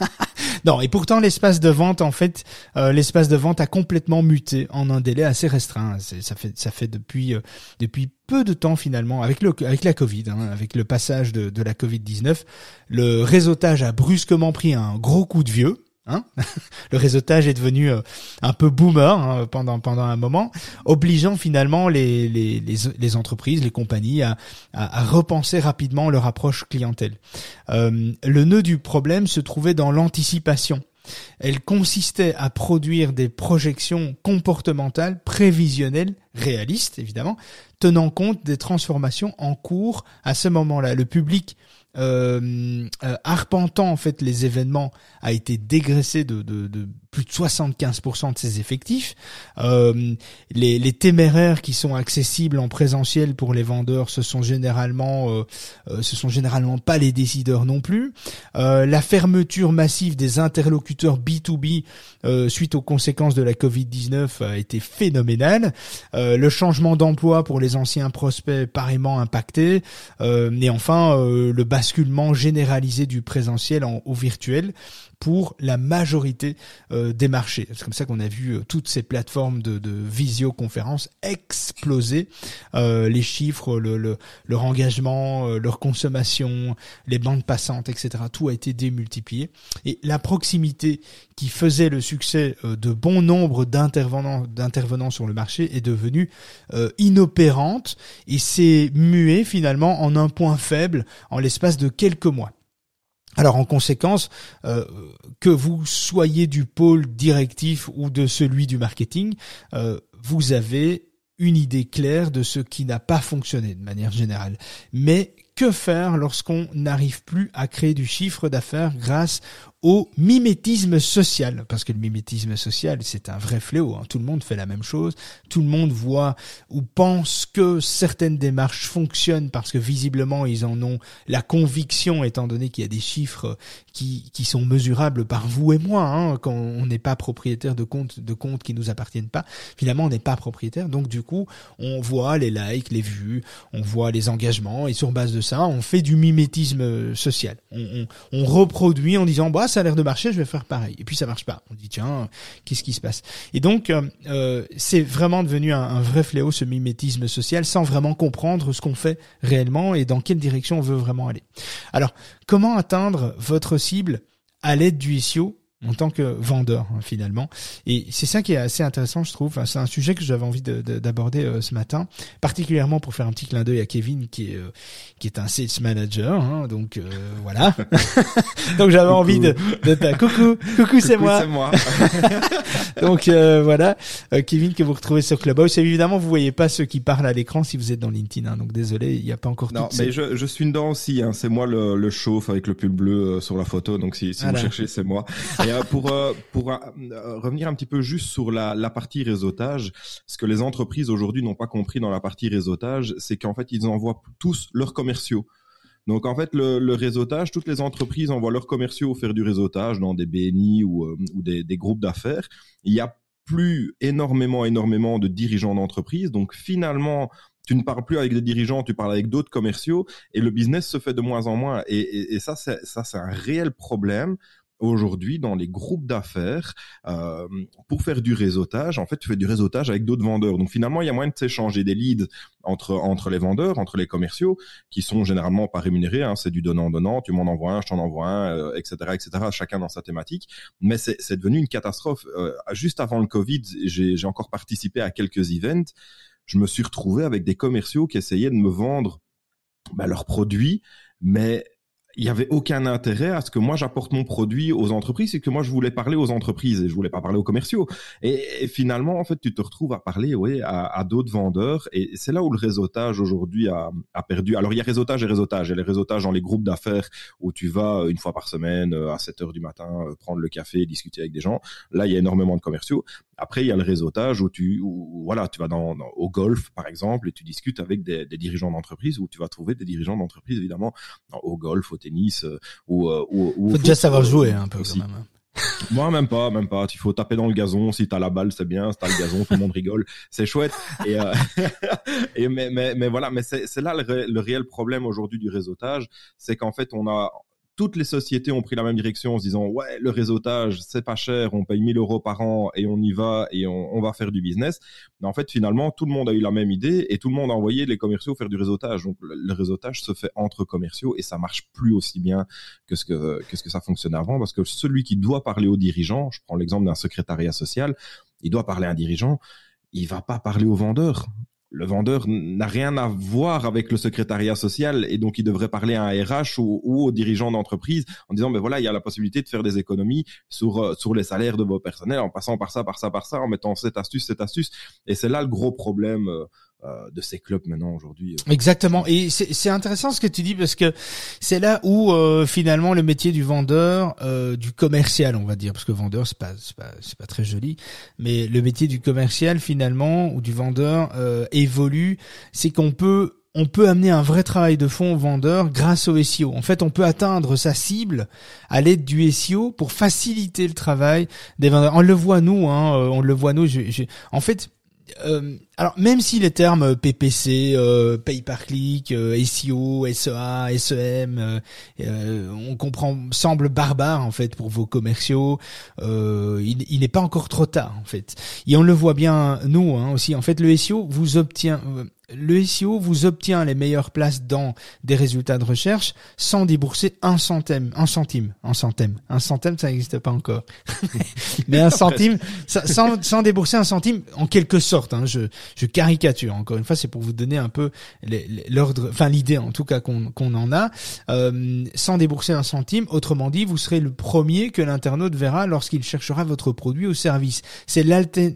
Non, et pourtant l'espace de vente, en fait, euh, l'espace de vente a complètement muté en un délai assez restreint. Ça fait, ça fait depuis euh, depuis peu de temps finalement, avec le avec la Covid, hein, avec le passage de, de la Covid 19, le réseautage a brusquement pris un gros coup de vieux. Hein le réseautage est devenu euh, un peu boomer hein, pendant pendant un moment, obligeant finalement les les, les, entreprises, les compagnies à, repenser rapidement leur approche clientèle. Euh, le nœud du problème se trouvait dans l'anticipation. Elle consistait à produire des projections comportementales prévisionnelles, réalistes évidemment, tenant compte des transformations en cours à ce moment-là. Le public euh, arpentant en fait les événements, a été dégraissé de, de, de plus de 75% de ses effectifs. Euh, les, téméraires qui sont accessibles en présentiel pour les vendeurs, ce sont généralement, euh, euh ce sont généralement pas les décideurs non plus. La fermeture massive des interlocuteurs B2B euh, suite aux conséquences de la Covid-19 a été phénoménale. le changement d'emploi pour les anciens prospects pareillement impacté. et enfin, le basculement généralisé du présentiel en, au virtuel pour la majorité euh, des marchés. C'est comme ça qu'on a vu euh, toutes ces plateformes de, de visioconférence exploser. Euh, les chiffres, le, le, leur engagement, leur consommation, les bandes passantes, etc. Tout a été démultiplié. Et la proximité qui faisait le succès de bon nombre d'intervenants, d'intervenants sur le marché est devenue inopérante et s'est muée finalement en un point faible en l'espace de quelques mois. Alors en conséquence, euh, que vous soyez du pôle directif ou de celui du marketing, euh, vous avez une idée claire de ce qui n'a pas fonctionné de manière générale. Mais que faire lorsqu'on n'arrive plus à créer du chiffre d'affaires grâce au mimétisme social, parce que le mimétisme social, c'est un vrai fléau. Hein. Tout le monde fait la même chose, tout le monde voit ou pense que certaines démarches fonctionnent parce que visiblement ils en ont la conviction, étant donné qu'il y a des chiffres qui, qui sont mesurables par vous et moi, hein, quand on n'est pas propriétaire de comptes de comptes qui nous appartiennent pas. Finalement, on n'est pas propriétaire, donc du coup, on voit les likes, les vues, on voit les engagements, et sur base de ça, on fait du mimétisme social. On, reproduit en disant bah ça l'air de marcher, je vais faire pareil. Et puis ça marche pas. On dit tiens, qu'est-ce qui se passe? Et donc euh, euh, c'est vraiment devenu un, vrai fléau ce mimétisme social, sans vraiment comprendre ce qu'on fait réellement et dans quelle direction on veut vraiment aller. Alors comment atteindre votre cible à l'aide du SEO en tant que vendeur hein, finalement. Et c'est ça qui est assez intéressant, je trouve. c'est un sujet que j'avais envie d'aborder de, euh, ce matin, particulièrement pour faire un petit clin d'œil à Kevin qui est euh, qui est un sales manager. Hein, donc euh, voilà. donc j'avais envie de, de coucou, coucou c'est moi. C'est moi. donc voilà, Kevin que vous retrouvez sur Clubhouse. Évidemment, vous voyez pas ceux qui parlent à l'écran si vous êtes dans LinkedIn. Hein, donc désolé, il n'y a pas encore. Non, mais je, je suis dedans aussi. Hein, c'est moi le, le chauffe avec le pull bleu sur la photo. Donc si, si vous cherchez, c'est moi. Et euh, pour euh, euh, revenir un petit peu juste sur la, partie réseautage, ce que les entreprises aujourd'hui n'ont pas compris dans la partie réseautage, c'est qu'en fait ils envoient tous leurs commerciaux. Donc en fait, le, réseautage, toutes les entreprises envoient leurs commerciaux faire du réseautage dans des BNI ou, des, groupes d'affaires. Il y a plus énormément, énormément de dirigeants d'entreprise. Donc finalement, tu ne parles plus avec des dirigeants, tu parles avec d'autres commerciaux et le business se fait de moins en moins. Et, ça, c'est un réel problème aujourd'hui dans les groupes d'affaires euh, pour faire du réseautage. En fait, tu fais du réseautage avec d'autres vendeurs. Donc finalement, il y a moyen de s'échanger des leads entre entre les vendeurs, entre les commerciaux, qui sont généralement pas rémunérés. Hein, c'est du donnant donnant. Tu m'en envoies un, je t'en envoie un, euh, etc., etc. Chacun dans sa thématique. Mais c'est devenu une catastrophe. Euh, juste avant le Covid, j'ai j'ai encore participé à quelques events. Je me suis retrouvé avec des commerciaux qui essayaient de me vendre bah, leurs produits, mais il y avait aucun intérêt à ce que moi j'apporte mon produit aux entreprises et que moi je voulais parler aux entreprises et je voulais pas parler aux commerciaux. Et, finalement, en fait, tu te retrouves à parler, oui, à, d'autres vendeurs et c'est là où le réseautage aujourd'hui a, a, perdu. Alors il y a réseautage et réseautage. Il y a les réseautages dans les groupes d'affaires où tu vas une fois par semaine euh, à 7 heures du matin euh, prendre le café et discuter avec des gens. Là, il y a énormément de commerciaux. Après, il y a le réseautage où tu, où, voilà, tu vas dans, au golf par exemple et tu discutes avec des, des dirigeants d'entreprise où tu vas trouver des dirigeants d'entreprise évidemment au golf, au tennis euh, ou, euh, ou, ou faut déjà savoir jouer un peu quand même. Hein. Moi, même pas, même pas. Il faut taper dans le gazon. Si t'as la balle, c'est bien. Si t'as le gazon, tout le monde rigole. C'est chouette. Et, euh, et mais, mais, mais, voilà. Mais c'est là le, le, réel problème aujourd'hui du réseautage, c'est qu'en fait, on a toutes les sociétés ont pris la même direction en se disant ouais le réseautage c'est pas cher on paye 1000 euros par an et on y va et on, va faire du business. Mais en fait finalement tout le monde a eu la même idée et tout le monde a envoyé les commerciaux faire du réseautage. Donc le, réseautage se fait entre commerciaux et ça marche plus aussi bien que ce que que ce que ça fonctionnait avant parce que celui qui doit parler aux dirigeants je prends l'exemple d'un secrétariat social il doit parler à un dirigeant il va pas parler aux vendeurs le vendeur n'a rien à voir avec le secrétariat social et donc il devrait parler à un RH ou, ou aux dirigeants d'entreprise en disant ben voilà il y a la possibilité de faire des économies sur euh, sur les salaires de vos personnels en passant par ça par ça par ça en mettant cette astuce cette astuce. Et c'est là le gros problème euh, de ces clubs maintenant aujourd'hui. Euh. Exactement. Et c'est intéressant ce que tu dis parce que c'est là où euh, finalement le métier du vendeur, du commercial, on va dire, parce que vendeur c'est pas c'est pas c'est pas très joli, mais le métier du commercial finalement ou du vendeur évolue, c'est qu'on peut on peut amener un vrai travail de fond au vendeur grâce au SEO. En fait, on peut atteindre sa cible à l'aide du SEO pour faciliter le travail des vendeurs. On le voit nous, hein, on le voit nous. en fait, euh, alors même si les termes PPC, euh, pay par click, euh, SEO, SEA, SEM, euh, on comprend semble barbare en fait pour vos commerciaux, il, il n'est pas encore trop tard en fait. Et on le voit bien nous hein, aussi. En fait, le SEO vous obtient le SEO vous obtient les meilleures places dans des résultats de recherche sans débourser un centime, un centime, un centime, un centime, ça n'existe pas encore, mais un centime, sans, sans débourser un centime, en quelque sorte. Hein, je, je caricature. Encore une fois, c'est pour vous donner un peu l'ordre, enfin l'idée en tout cas qu'on en a, euh, sans débourser un centime. Autrement dit, vous serez le premier que l'internaute verra lorsqu'il cherchera votre produit ou service. C'est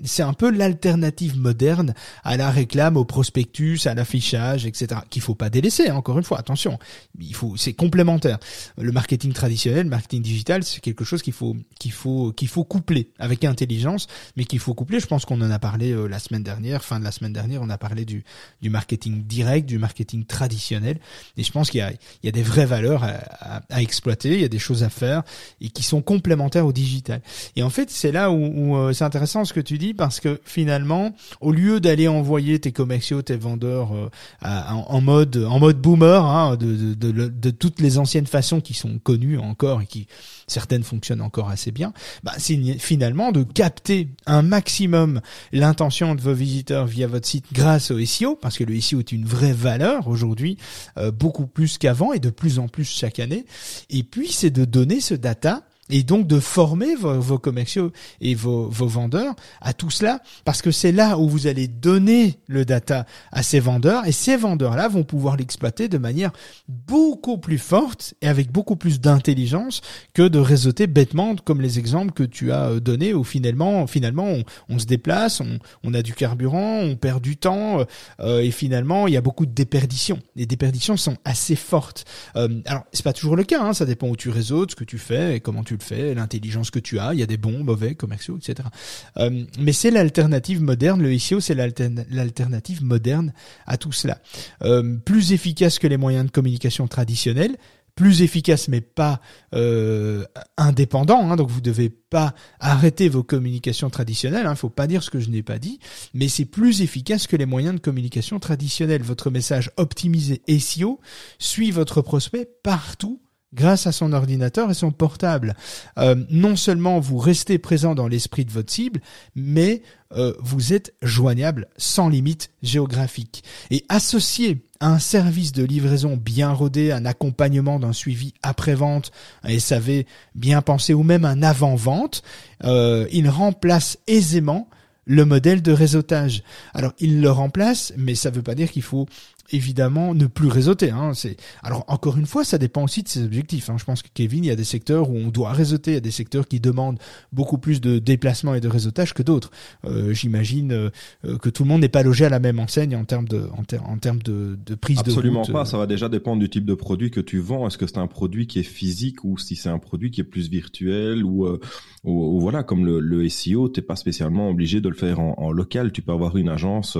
c'est un peu l'alternative moderne à la réclame, au prospectus à l'affichage, etc. Qu'il faut pas délaisser. Hein, encore une fois, attention, il faut, c'est complémentaire. Le marketing traditionnel, le marketing digital, c'est quelque chose qu'il faut, qu'il faut, qu'il faut coupler avec intelligence, mais qu'il faut coupler. Je pense qu'on en a parlé euh, la semaine dernière, fin de la semaine dernière, on a parlé du, du marketing direct, du marketing traditionnel. Et je pense qu'il y a, il y a des vraies valeurs à, exploiter, il y a des choses à faire et qui sont complémentaires au digital. Et en fait, c'est là où, où euh, c'est intéressant ce que tu dis parce que finalement, au lieu d'aller envoyer tes commerciaux, tes vendeurs euh, en, mode en mode boomer hein, de, de, de, toutes les anciennes façons qui sont connues encore et qui certaines fonctionnent encore assez bien, bah, c'est finalement de capter un maximum l'intention de vos visiteurs via votre site grâce au SEO, parce que le SEO est une vraie valeur aujourd'hui, euh, beaucoup plus qu'avant et de plus en plus chaque année. Et puis c'est de donner ce data et donc de former vos, commerciaux et vos, vos, vendeurs à tout cela, parce que c'est là où vous allez donner le data à ces vendeurs, et ces vendeurs-là vont pouvoir l'exploiter de manière beaucoup plus forte et avec beaucoup plus d'intelligence que de réseauter bêtement, comme les exemples que tu as euh, donnés, où finalement, finalement, on, on se déplace, on, on, a du carburant, on perd du temps, euh, et finalement, il y a beaucoup de déperditions. Les déperditions sont assez fortes. Euh, alors, c'est pas toujours le cas, hein, ça dépend où tu réseautes, ce que tu fais et comment tu fait, l'intelligence que tu as. Il y a des bons, mauvais, commerciaux, etc. Euh, mais c'est l'alternative moderne. Le SEO, c'est l'alternative moderne à tout cela. Euh, plus efficace que les moyens de communication traditionnels plus efficace mais pas euh, indépendant. Hein, donc vous devez pas arrêter vos communications traditionnelles. Il hein, faut pas dire ce que je n'ai pas dit, mais c'est plus efficace que les moyens de communication traditionnels. Votre message optimisé SEO suit votre prospect partout grâce à son ordinateur et son portable. Euh, non seulement vous restez présent dans l'esprit de votre cible, mais euh, vous êtes joignable sans limite géographique. Et associé à un service de livraison bien rodé, un accompagnement d'un suivi après-vente, un SAV bien pensé ou même un avant-vente, euh, il remplace aisément le modèle de réseautage. Alors, il le remplace, mais ça ne veut pas dire qu'il faut évidemment ne plus réseauter. Hein. C'est alors encore une fois, ça dépend aussi de ses objectifs. Hein. Je pense que Kevin, il y a des secteurs où on doit réseauter, il y a des secteurs qui demandent beaucoup plus de déplacement et de réseautage que d'autres. Euh, J'imagine euh, que tout le monde n'est pas logé à la même enseigne en termes de en, termes de, de prise Absolument de Absolument pas. Ça va déjà dépendre du type de produit que tu vends. Est-ce que c'est un produit qui est physique ou si c'est un produit qui est plus virtuel ou, euh, ou, voilà comme le, le SEO, t'es pas spécialement obligé de le faire en, en local. Tu peux avoir une agence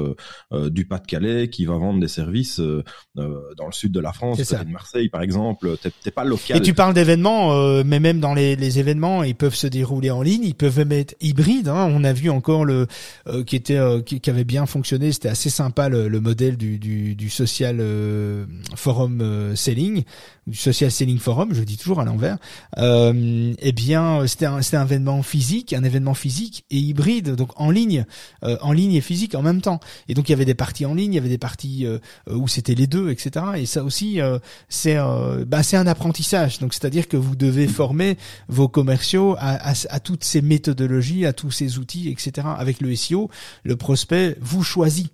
euh, du Pas-de-Calais qui va vendre des services euh, euh, dans le sud de la France, de Marseille par exemple, t'es pas local. Et tu parles d'événements, euh, mais même dans les, les, événements, ils peuvent se dérouler en ligne, ils peuvent même être hybrides. Hein. On a vu encore le qui était qui, avait bien fonctionné, c'était assez sympa le, le modèle du, du, du social forum selling, du social selling forum, je dis toujours à l'envers. eh bien, c'était un, c'était un événement physique, un événement physique et hybride, donc en ligne, en ligne et physique en même temps. Et donc il y avait des parties en ligne, il y avait des parties euh, où c'était les deux, etc. Et ça aussi, euh, c'est euh, bah, un apprentissage. Donc c'est-à-dire que vous devez former vos commerciaux à, à, à, toutes ces méthodologies, à tous ces outils, etc. Avec le SEO, le prospect vous choisit.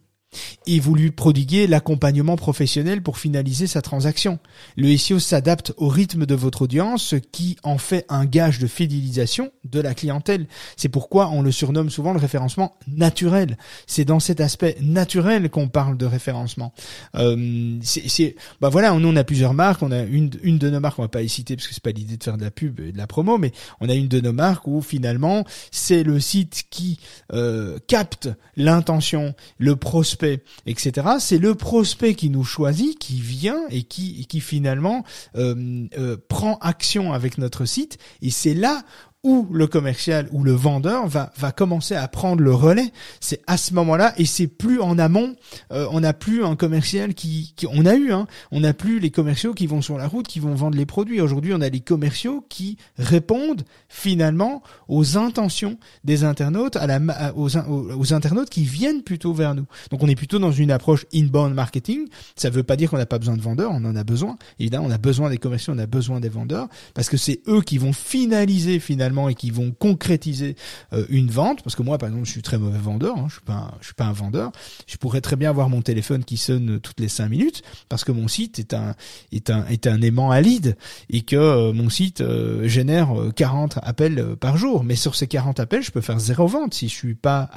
Et vous lui prodiguez l'accompagnement professionnel pour finaliser sa transaction. Le SEO s'adapte au rythme de votre audience, ce qui en fait un gage de fidélisation de la clientèle. C'est pourquoi on le surnomme souvent le référencement naturel. C'est dans cet aspect naturel qu'on parle de référencement. Euh, c'est, bah voilà, nous on a plusieurs marques, on a une, une de nos marques, on va pas y citer parce que c'est pas l'idée de faire de la pub et de la promo, mais on a une de nos marques où finalement c'est le site qui euh, capte l'intention, le prospect, etc. C'est le prospect qui nous choisit, qui vient et qui, qui finalement euh, euh, prend action avec notre site. Et c'est là où le commercial ou le vendeur va va commencer à prendre le relais. C'est à ce moment-là et c'est plus en amont. Euh, on n'a plus un commercial qui, qui on a eu. Hein, on n'a plus les commerciaux qui vont sur la route, qui vont vendre les produits. Aujourd'hui, on a les commerciaux qui répondent finalement aux intentions des internautes, à la aux, aux, internautes qui viennent plutôt vers nous. Donc, on est plutôt dans une approche inbound marketing. Ça ne veut pas dire qu'on n'a pas besoin de vendeurs. On en a besoin. Évidemment, on a besoin des commerciaux, on a besoin des vendeurs parce que c'est eux qui vont finaliser finalement et qui vont concrétiser euh, une vente. Parce que moi, par exemple, je suis très mauvais vendeur. Hein, je suis pas, je suis pas un vendeur. Je pourrais très bien avoir mon téléphone qui sonne toutes les cinq minutes parce que mon site est un est un est un aimant à lead et que euh, mon site euh, génère 40 appels par jour. Mais sur ces 40 appels, je peux faire zéro vente si je suis pas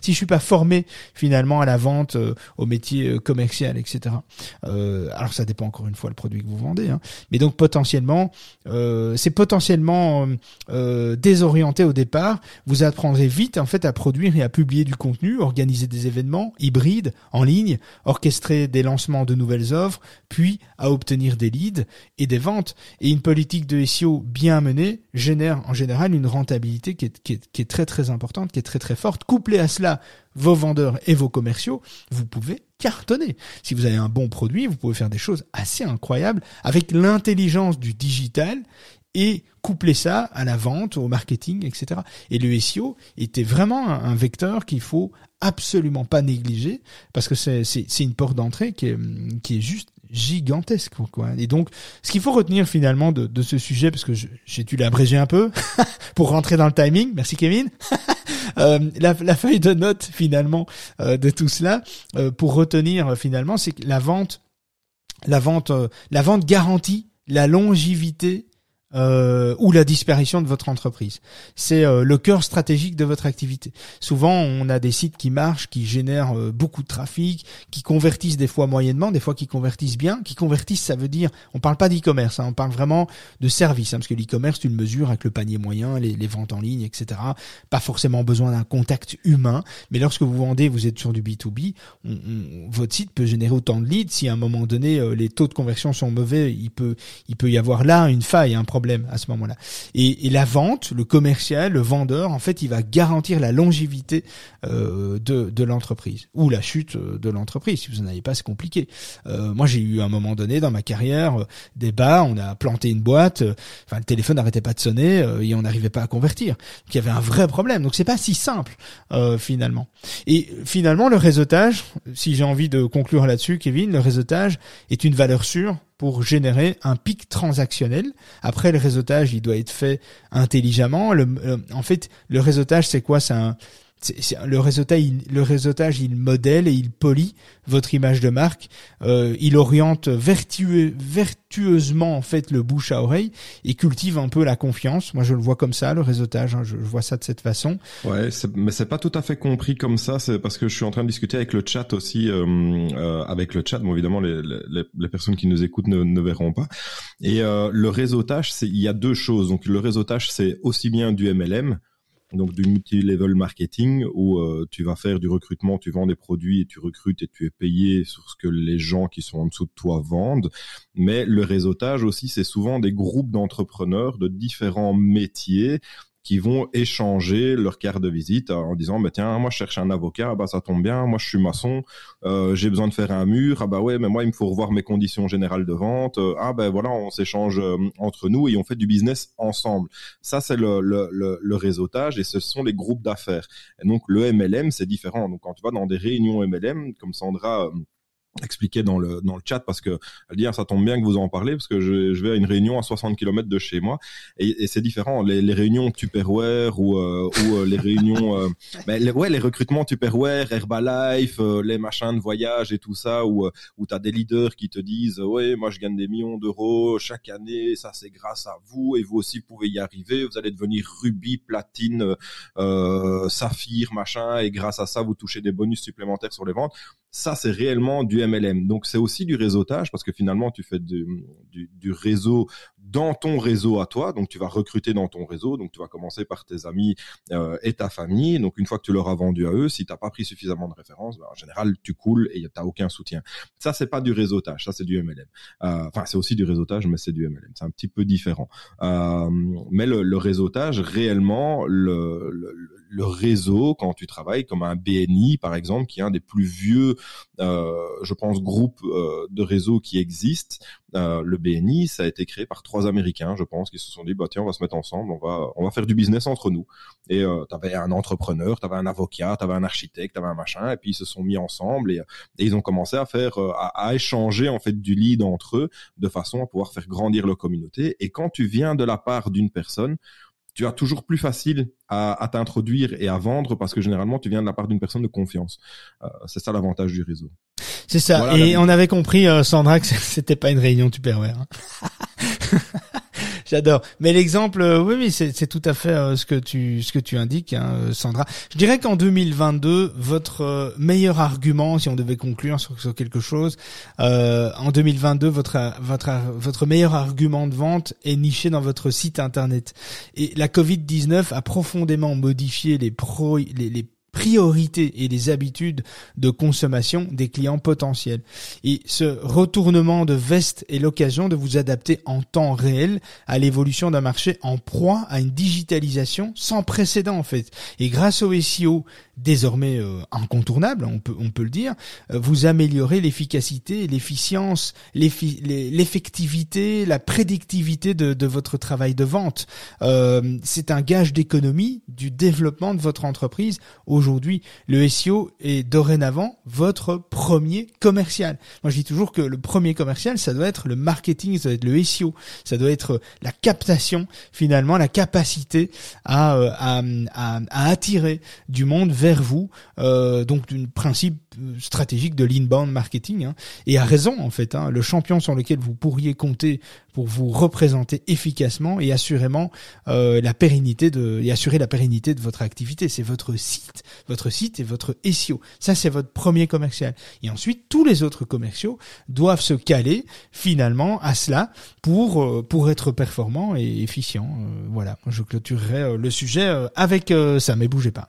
si je suis pas formé finalement à la vente, au métier commercial, etc. alors ça dépend encore une fois le produit que vous vendez. Hein. Mais donc potentiellement, c'est potentiellement désorienté au départ, vous apprendrez vite en fait à produire et à publier du contenu, organiser des événements hybrides en ligne, orchestrer des lancements de nouvelles offres, puis à obtenir des leads et des ventes. Et une politique de SEO bien menée génère en général une rentabilité qui est très très importante, qui est très très forte. Couplée à cela, vos vendeurs et vos commerciaux, vous pouvez cartonner. Si vous avez un bon produit, vous pouvez faire des choses assez incroyables avec l'intelligence du digital et coupler ça à la vente, au marketing, etc. Et le SEO était vraiment un, vecteur qu'il faut absolument pas négliger parce que c'est une porte d'entrée qui est qui est juste gigantesque quoi. Et donc ce qu'il faut retenir finalement de, de ce sujet parce que j'ai dû l'abréger un peu pour rentrer dans le timing. Merci Kevin. euh, la, la, feuille de notes finalement euh, de tout cela euh, pour retenir finalement c'est que la vente la vente la vente garantit la longévité euh, ou la disparition de votre entreprise. C'est euh, le cœur stratégique de votre activité. Souvent, on a des sites qui marchent, qui génèrent euh, beaucoup de trafic, qui convertissent des fois moyennement, des fois qui convertissent bien. Qui convertissent, ça veut dire, on parle pas d'e-commerce, hein, on parle vraiment de service, hein, parce que l'e-commerce, tu le mesures avec le panier moyen, les, les ventes en ligne, etc. Pas forcément besoin d'un contact humain, mais lorsque vous vendez, vous êtes sur du B2B, votre site peut générer autant de leads. Si à un moment donné, les taux de conversion sont mauvais, il peut, il peut y avoir là une faille, un problème problème à ce moment-là. Et, et, la vente, le commercial, le vendeur, en fait, il va garantir la longévité euh, de, de l'entreprise ou la chute euh, de l'entreprise. Si vous n'en avez pas, c'est compliqué. Euh, moi, j'ai eu un moment donné dans ma carrière euh, des bas, on a planté une boîte, euh, enfin le téléphone n'arrêtait pas de sonner et on n'arrivait pas à convertir. Donc il y avait un vrai problème. Donc c'est pas si simple finalement. Et finalement, le réseautage, si j'ai envie de conclure là-dessus, Kevin, le réseautage est une valeur sûre pour générer un pic transactionnel. Après, le réseautage, il doit être fait intelligemment. Euh, en fait, le réseautage, c'est quoi? C'est un le réseautage, il, modèle et il polie votre image de marque. Euh, il oriente vertueusement en fait le bouche à oreille et cultive un peu la confiance. Moi, je le vois comme ça, le réseautage. Hein, je, vois ça de cette façon. Ouais, mais c'est pas tout à fait compris comme ça. C'est parce que je suis en train de discuter avec le chat aussi, euh, euh, avec le chat. Bon, évidemment, les, personnes qui nous écoutent ne, verront pas. Et euh, le réseautage, il y a deux choses. Donc, le réseautage, c'est aussi bien du MLM donc du multi-level marketing où euh, tu vas faire du recrutement, tu vends des produits et tu recrutes et tu es payé sur ce que les gens qui sont en dessous de toi vendent. Mais le réseautage aussi, c'est souvent des groupes d'entrepreneurs de différents métiers qui vont échanger leur carte de visite en disant bah tiens moi je cherche un avocat bah ça tombe bien moi je suis maçon euh, j'ai besoin de faire un mur ah bah ouais mais moi il me faut revoir mes conditions générales de vente ah ben voilà on s'échange euh, entre nous et on fait du business ensemble. Ça c'est le, le, le, le, réseautage et ce sont les groupes d'affaires. Et donc le MLM c'est différent. Donc quand tu vas dans des réunions MLM comme Sandra euh, expliquer dans le dans le chat parce que ah, ça tombe bien que vous en parlez parce que je, je vais à une réunion à 60 km de chez moi et, et c'est différent. Les, les réunions Tupperware ou euh, ou euh, les réunions euh, ben, les, ouais les recrutements Tupperware Herbalife euh, les machins de voyage et tout ça où où tu as des leaders qui te disent ouais moi je gagne des millions d'euros chaque année ça c'est grâce à vous et vous aussi pouvez y arriver. Vous allez devenir rubis platine saphir machin et grâce à ça vous touchez des bonus supplémentaires sur les ventes ça c'est réellement du MLM. Donc c'est aussi du réseautage parce que finalement tu fais du, réseau dans ton réseau à toi. Donc tu vas recruter dans ton réseau. Donc tu vas commencer par tes amis euh, et ta famille. Donc une fois que tu leur as vendu à eux, si t'as pas pris suffisamment de références, ben, en général tu coules et t'as aucun soutien. Ça c'est pas du réseautage, ça c'est du MLM. Euh, enfin c'est aussi du réseautage, mais c'est du MLM. C'est un petit peu différent. Euh, mais le, réseautage réellement, le, le, le, réseau quand tu travailles comme un BNI par exemple, qui est un des plus vieux, je pense, groupes de réseaux qui existent. le BNI, ça a été créé par trois Américains, je pense, qui se sont dit bah tiens, on va se mettre ensemble, on va on va faire du business entre nous. Et euh, avais un entrepreneur, tu avais un avocat, tu avais un architecte, avais un machin, et puis ils se sont mis ensemble et, ils ont commencé à faire euh, à, échanger en fait du lead entre eux de façon à pouvoir faire grandir leur communauté. Et quand tu viens de la part d'une personne, tu as toujours plus facile à, t'introduire et à vendre parce que généralement tu viens de la part d'une personne de confiance. Euh, c'est ça l'avantage du réseau. C'est ça. et on avait compris, euh, Sandra, que c'était pas une réunion Tupperware. Hein. J'adore. Mais l'exemple, euh, oui, oui, c'est tout à fait euh, ce que tu ce que tu indiques, hein, Sandra. Je dirais qu'en 2022, votre meilleur argument, si on devait conclure sur, sur quelque chose, en 2022, votre votre votre meilleur argument de vente est niché dans votre site internet. Et la Covid 19 a profondément modifié les pro les, les priorités et les habitudes de consommation des clients potentiels. Et ce retournement de veste est l'occasion de vous adapter en temps réel à l'évolution d'un marché en proie à une digitalisation sans précédent en fait. Et grâce au SEO désormais euh, incontournable, on peut, on peut le dire, euh, vous améliorez l'efficacité, l'efficience, l'effectivité, la prédictivité de, de, votre travail de vente. Euh, c'est un gage d'économie du développement de votre entreprise. Aujourd'hui, le SEO est dorénavant votre premier commercial. Moi, je dis toujours que le premier commercial, ça doit être le marketing, ça doit être le SEO, ça doit être la captation, finalement, la capacité à, à, à, à attirer du monde vers vers vous, euh, donc d'une principe stratégique de l'inbound marketing, hein, et à raison en fait, hein, le champion sur lequel vous pourriez compter pour vous représenter efficacement et assurément euh, la pérennité de et assurer la pérennité de votre activité. C'est votre site, votre site et votre SEO. Ça c'est votre premier commercial. Et ensuite tous les autres commerciaux doivent se caler finalement à cela pour euh, pour être performants et efficients. Euh, voilà, je clôturerai le sujet avec ça, mais bougez pas.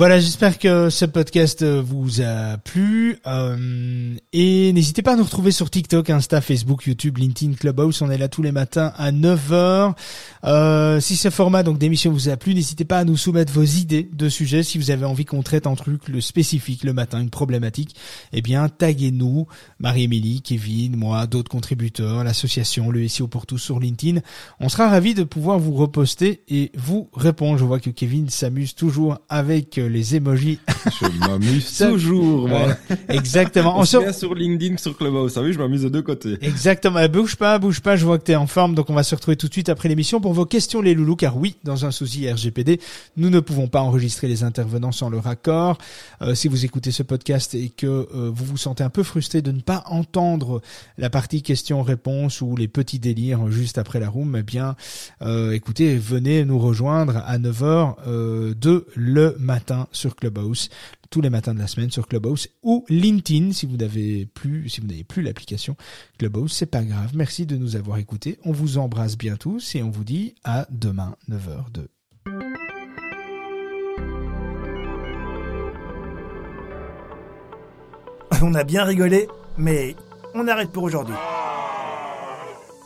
Voilà, j'espère que ce podcast vous a plu. Euh, et n'hésitez pas à nous retrouver sur TikTok, Insta, Facebook, YouTube, LinkedIn, Clubhouse. On est là tous les matins à 9h. Euh, si ce format donc d'émission vous a plu, n'hésitez pas à nous soumettre vos idées de sujets. Si vous avez envie qu'on traite un truc le spécifique le matin, une problématique, eh bien taguez-nous, Marie-Émilie, Kevin, moi, d'autres contributeurs, l'association, le SEO pour tous sur LinkedIn. On sera ravis de pouvoir vous reposter et vous répondre. Je vois que Kevin s'amuse toujours avec les emojis. Je m'amuse toujours, moi. exactement. On, se sur LinkedIn, sur Clubhouse. Ça, oui, je m'amuse de deux côtés. Exactement. Bouge pas, bouge pas. Je vois que t'es en forme, donc on va se retrouver tout de suite après l'émission pour vos questions, les loulous. Car oui, dans un souci RGPD, nous ne pouvons pas enregistrer les intervenants sans leur accord. Euh, si vous écoutez ce podcast et que euh, vous vous sentez un peu frustré de ne pas entendre la partie questions-réponses ou les petits délires juste après la room, eh bien, euh, écoutez, venez nous rejoindre à 9h euh, de le matin sur Clubhouse tous les matins de la semaine sur Clubhouse ou LinkedIn si vous n'avez plus si vous n'avez plus l'application Clubhouse, c'est pas grave. Merci de nous avoir écoutés. On vous embrasse bien tous et on vous dit à demain 9h2. On a bien rigolé, mais on arrête pour aujourd'hui.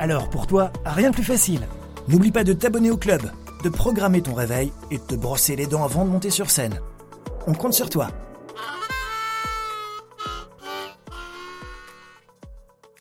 Alors pour toi, rien de plus facile. N'oublie pas de t'abonner au club, de programmer ton réveil et de te brosser les dents avant de monter sur scène. On compte sur toi.